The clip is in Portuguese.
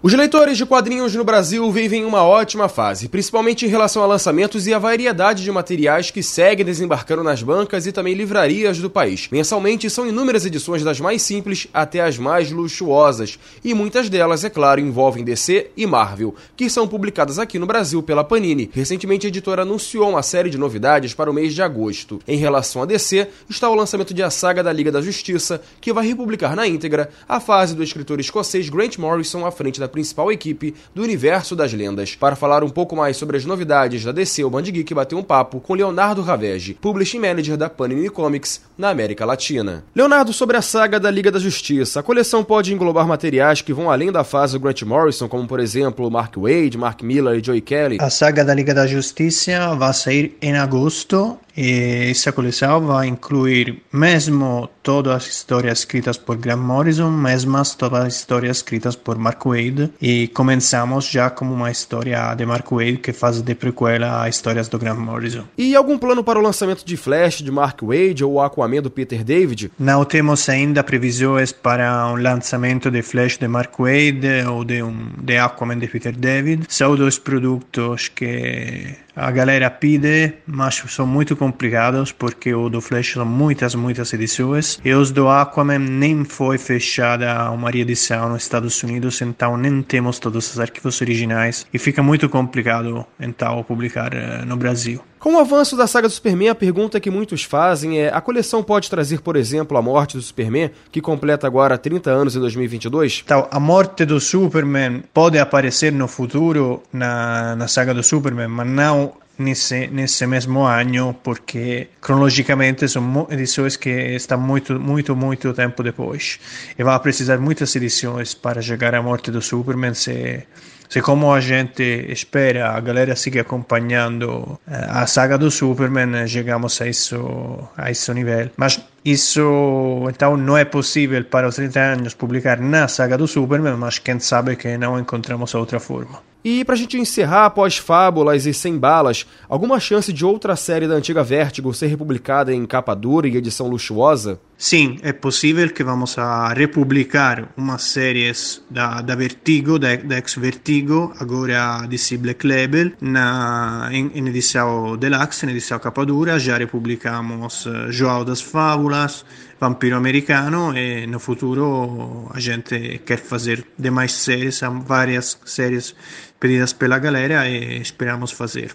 Os leitores de quadrinhos no Brasil vivem uma ótima fase, principalmente em relação a lançamentos e a variedade de materiais que seguem desembarcando nas bancas e também livrarias do país. Mensalmente são inúmeras edições das mais simples até as mais luxuosas, e muitas delas, é claro, envolvem DC e Marvel, que são publicadas aqui no Brasil pela Panini. Recentemente a editora anunciou uma série de novidades para o mês de agosto. Em relação a DC, está o lançamento de A Saga da Liga da Justiça, que vai republicar na íntegra a fase do escritor escocês Grant Morrison à frente da principal equipe do universo das lendas. Para falar um pouco mais sobre as novidades da DC, o Band Geek bateu um papo com Leonardo Ravege, Publishing Manager da Panini Comics na América Latina. Leonardo, sobre a saga da Liga da Justiça, a coleção pode englobar materiais que vão além da fase do Grant Morrison, como por exemplo Mark Wade, Mark Miller e Joey Kelly? A saga da Liga da Justiça vai sair em agosto e essa coleção vai incluir mesmo todas as histórias escritas por Grant Morrison, mesmo todas as histórias escritas por Mark Wade e começamos já com uma história de Mark Wade que faz de prequela a histórias do Grant Morrison. E algum plano para o lançamento de Flash de Mark Wade ou Aquaman do Peter David? Não temos ainda previsões para um lançamento de Flash de Mark Wade ou de, um, de Aquaman de Peter David. São dois produtos que a galera pede, mas são muito complicados porque o do Flash são muitas, muitas edições e os do Aquaman nem foi fechada uma reedição nos Estados Unidos, então nem temos todos os arquivos originais e fica muito complicado então publicar uh, no Brasil. Com o avanço da saga do Superman, a pergunta que muitos fazem é: a coleção pode trazer, por exemplo, a morte do Superman, que completa agora 30 anos em 2022? Então, a morte do Superman pode aparecer no futuro na, na saga do Superman, mas não nesse, nesse mesmo ano, porque cronologicamente são edições que estão muito, muito, muito tempo depois. E vai precisar muitas edições para chegar à morte do Superman se se como a gente espera a galera siga acompanhando eh, a saga do Superman, chegamos a isso, a esse nível. Mas isso então não é possível para os 30 anos publicar na saga do Superman, mas quem sabe que não encontramos outra forma. E pra gente encerrar após Fábulas e Sem Balas, alguma chance de outra série da antiga Vertigo ser republicada em capa dura e edição luxuosa? Sim, é possível que vamos a republicar uma série da, da Vertigo, da, da ex-Vertigo, agora DC Black Label, na, em, em edição deluxe, em edição capa dura. Já republicamos uh, João das Fábulas, Vampiro Americano e no futuro a gente quer fazer demais séries, várias séries pedidas pela galera e esperamos fazer.